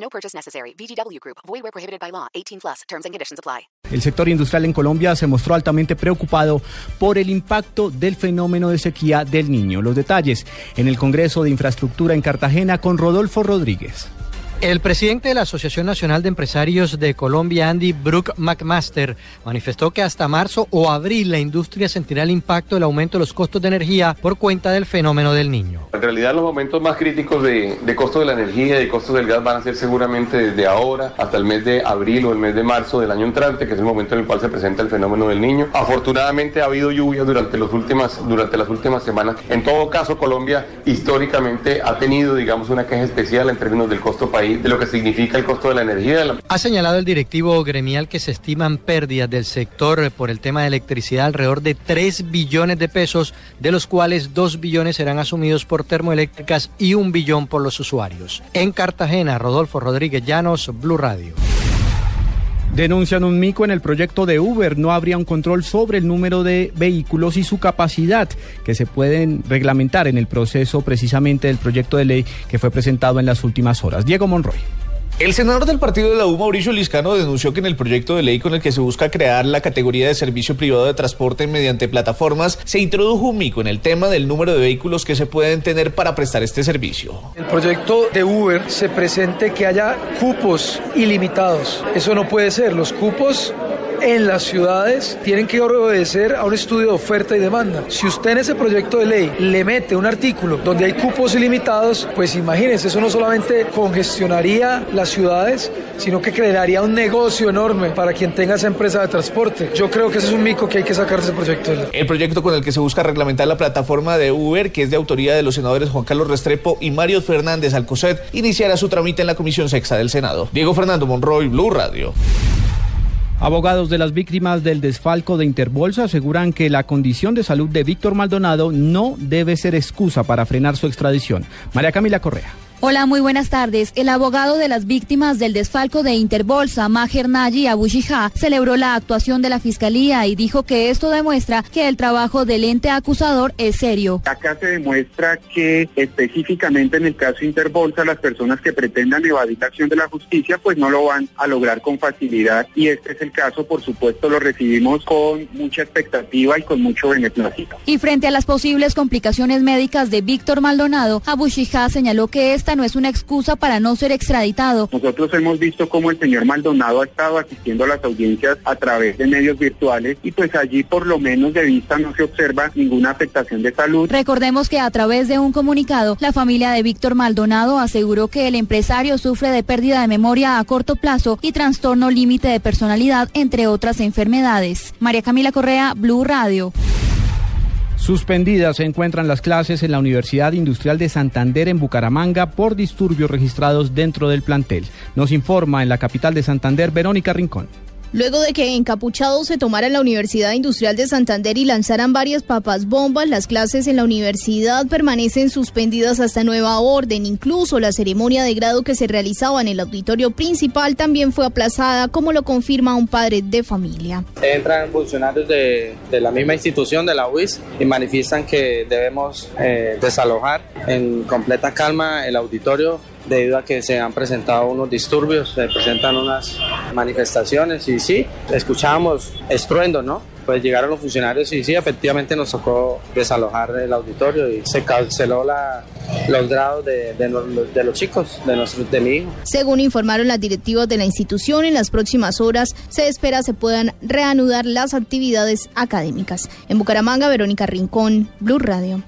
No purchase necessary. VGW Group. Void where prohibited by law. 18 plus. Terms and conditions apply. El sector industrial en Colombia se mostró altamente preocupado por el impacto del fenómeno de sequía del niño. Los detalles en el Congreso de Infraestructura en Cartagena con Rodolfo Rodríguez. El presidente de la Asociación Nacional de Empresarios de Colombia, Andy Brook McMaster, manifestó que hasta marzo o abril la industria sentirá el impacto del aumento de los costos de energía por cuenta del fenómeno del niño. En realidad los momentos más críticos de, de costo de la energía y de costos del gas van a ser seguramente desde ahora hasta el mes de abril o el mes de marzo del año entrante, que es el momento en el cual se presenta el fenómeno del niño. Afortunadamente ha habido lluvias durante, los últimas, durante las últimas semanas. En todo caso, Colombia históricamente ha tenido, digamos, una queja especial en términos del costo país de lo que significa el costo de la energía. Ha señalado el directivo gremial que se estiman pérdidas del sector por el tema de electricidad alrededor de 3 billones de pesos, de los cuales 2 billones serán asumidos por termoeléctricas y un billón por los usuarios. En Cartagena, Rodolfo Rodríguez Llanos, Blue Radio. Denuncian un mico en el proyecto de Uber. No habría un control sobre el número de vehículos y su capacidad que se pueden reglamentar en el proceso precisamente del proyecto de ley que fue presentado en las últimas horas. Diego Monroy. El senador del partido de la U, Mauricio Liscano, denunció que en el proyecto de ley con el que se busca crear la categoría de servicio privado de transporte mediante plataformas, se introdujo un mico en el tema del número de vehículos que se pueden tener para prestar este servicio. El proyecto de Uber se presente que haya cupos ilimitados. Eso no puede ser. Los cupos en las ciudades tienen que obedecer a un estudio de oferta y demanda. Si usted en ese proyecto de ley le mete un artículo donde hay cupos ilimitados, pues imagínense, eso no solamente congestionaría las ciudades, sino que crearía un negocio enorme para quien tenga esa empresa de transporte. Yo creo que ese es un mico que hay que sacar ese proyecto de ley. El proyecto con el que se busca reglamentar la plataforma de Uber, que es de autoría de los senadores Juan Carlos Restrepo y Mario Fernández Alcoset, iniciará su trámite en la Comisión Sexta del Senado. Diego Fernando Monroy, Blue Radio. Abogados de las víctimas del desfalco de Interbolsa aseguran que la condición de salud de Víctor Maldonado no debe ser excusa para frenar su extradición. María Camila Correa. Hola, muy buenas tardes. El abogado de las víctimas del desfalco de Interbolsa, Maher Naji Abushija, celebró la actuación de la fiscalía y dijo que esto demuestra que el trabajo del ente acusador es serio. Acá se demuestra que específicamente en el caso Interbolsa, las personas que pretendan evadir la acción de la justicia, pues no lo van a lograr con facilidad y este es el caso, por supuesto, lo recibimos con mucha expectativa y con mucho beneplácito. Y frente a las posibles complicaciones médicas de Víctor Maldonado, Abushija señaló que esta no es una excusa para no ser extraditado. Nosotros hemos visto cómo el señor Maldonado ha estado asistiendo a las audiencias a través de medios virtuales y pues allí por lo menos de vista no se observa ninguna afectación de salud. Recordemos que a través de un comunicado, la familia de Víctor Maldonado aseguró que el empresario sufre de pérdida de memoria a corto plazo y trastorno límite de personalidad, entre otras enfermedades. María Camila Correa, Blue Radio. Suspendidas se encuentran las clases en la Universidad Industrial de Santander en Bucaramanga por disturbios registrados dentro del plantel. Nos informa en la capital de Santander, Verónica Rincón. Luego de que encapuchados se tomaran la Universidad Industrial de Santander y lanzaran varias papas bombas, las clases en la universidad permanecen suspendidas hasta nueva orden. Incluso la ceremonia de grado que se realizaba en el auditorio principal también fue aplazada, como lo confirma un padre de familia. Entran funcionarios de, la misma institución, de la UIS, y manifiestan que debemos eh, desalojar en completa calma el auditorio debido a que se han presentado unos disturbios, se presentan unas manifestaciones y sí, escuchábamos estruendo, ¿no? Pues llegaron los funcionarios y sí, efectivamente nos tocó desalojar el auditorio y se canceló la, los grados de, de, los chicos, de, nuestro, de mi hijo. Según informaron las directivas de la institución, en las próximas horas se espera se puedan reanudar las actividades académicas. En Bucaramanga, Verónica Rincón, Blue Radio.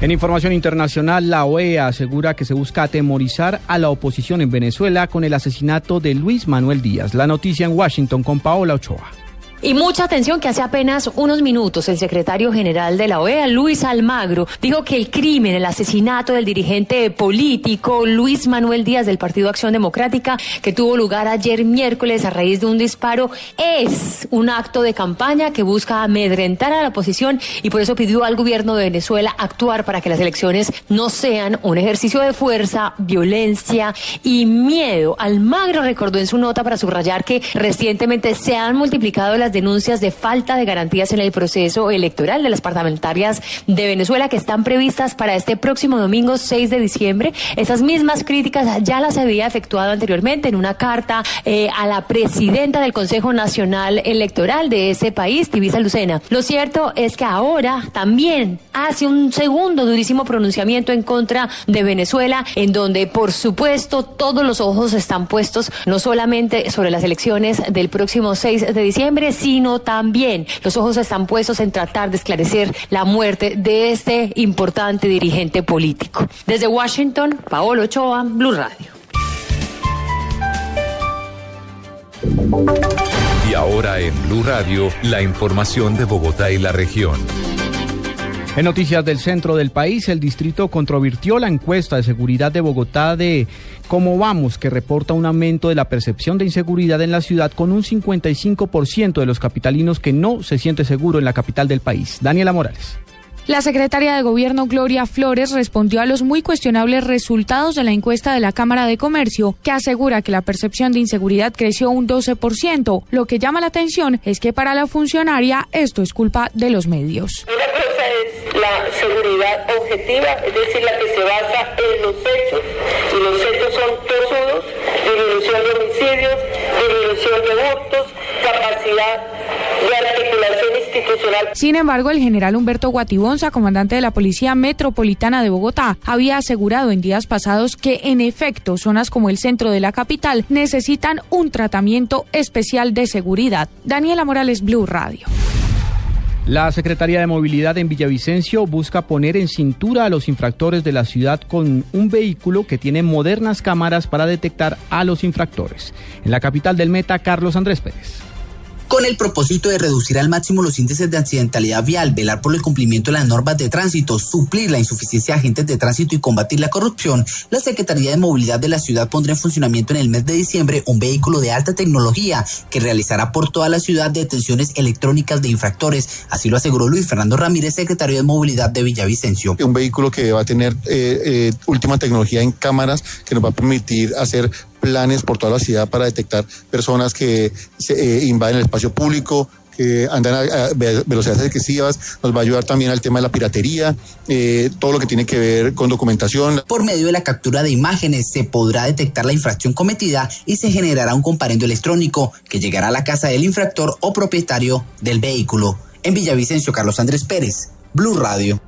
En información internacional, la OEA asegura que se busca atemorizar a la oposición en Venezuela con el asesinato de Luis Manuel Díaz. La noticia en Washington con Paola Ochoa. Y mucha atención que hace apenas unos minutos el secretario general de la OEA, Luis Almagro, dijo que el crimen, el asesinato del dirigente político Luis Manuel Díaz del Partido Acción Democrática, que tuvo lugar ayer miércoles a raíz de un disparo, es un acto de campaña que busca amedrentar a la oposición y por eso pidió al gobierno de Venezuela actuar para que las elecciones no sean un ejercicio de fuerza, violencia y miedo. Almagro recordó en su nota para subrayar que recientemente se han multiplicado las denuncias de falta de garantías en el proceso electoral de las parlamentarias de Venezuela que están previstas para este próximo domingo 6 de diciembre. Esas mismas críticas ya las había efectuado anteriormente en una carta eh, a la presidenta del Consejo Nacional Electoral de ese país, Tibisa Lucena. Lo cierto es que ahora también hace un segundo durísimo pronunciamiento en contra de Venezuela, en donde por supuesto todos los ojos están puestos no solamente sobre las elecciones del próximo 6 de diciembre, sino también los ojos están puestos en tratar de esclarecer la muerte de este importante dirigente político. Desde Washington, Paolo Ochoa, Blue Radio. Y ahora en Blue Radio, la información de Bogotá y la región. En noticias del centro del país, el distrito controvirtió la encuesta de seguridad de Bogotá de Cómo Vamos, que reporta un aumento de la percepción de inseguridad en la ciudad con un 55% de los capitalinos que no se siente seguro en la capital del país. Daniela Morales. La secretaria de Gobierno Gloria Flores respondió a los muy cuestionables resultados de la encuesta de la Cámara de Comercio, que asegura que la percepción de inseguridad creció un 12%. Lo que llama la atención es que para la funcionaria esto es culpa de los medios. La seguridad objetiva, es decir, la que se basa en los hechos, y los hechos son tosudos, disminución de homicidios, disminución de hurtos, capacidad de articulación institucional. Sin embargo, el general Humberto Guatibonza, comandante de la Policía Metropolitana de Bogotá, había asegurado en días pasados que, en efecto, zonas como el centro de la capital necesitan un tratamiento especial de seguridad. Daniela Morales, Blue Radio. La Secretaría de Movilidad en Villavicencio busca poner en cintura a los infractores de la ciudad con un vehículo que tiene modernas cámaras para detectar a los infractores. En la capital del Meta, Carlos Andrés Pérez. Con el propósito de reducir al máximo los índices de accidentalidad vial, velar por el cumplimiento de las normas de tránsito, suplir la insuficiencia de agentes de tránsito y combatir la corrupción, la Secretaría de Movilidad de la ciudad pondrá en funcionamiento en el mes de diciembre un vehículo de alta tecnología que realizará por toda la ciudad detenciones electrónicas de infractores. Así lo aseguró Luis Fernando Ramírez, secretario de Movilidad de Villavicencio. Un vehículo que va a tener eh, eh, última tecnología en cámaras que nos va a permitir hacer planes por toda la ciudad para detectar personas que se, eh, invaden el espacio público, que andan a, velocidades excesivas, nos va a ayudar también al tema de la piratería, eh, todo lo que tiene que ver con documentación. Por medio de la captura de imágenes se podrá detectar la infracción cometida y se generará un comparendo electrónico que llegará a la casa del infractor o propietario del vehículo. En Villavicencio, Carlos Andrés Pérez, Blue Radio.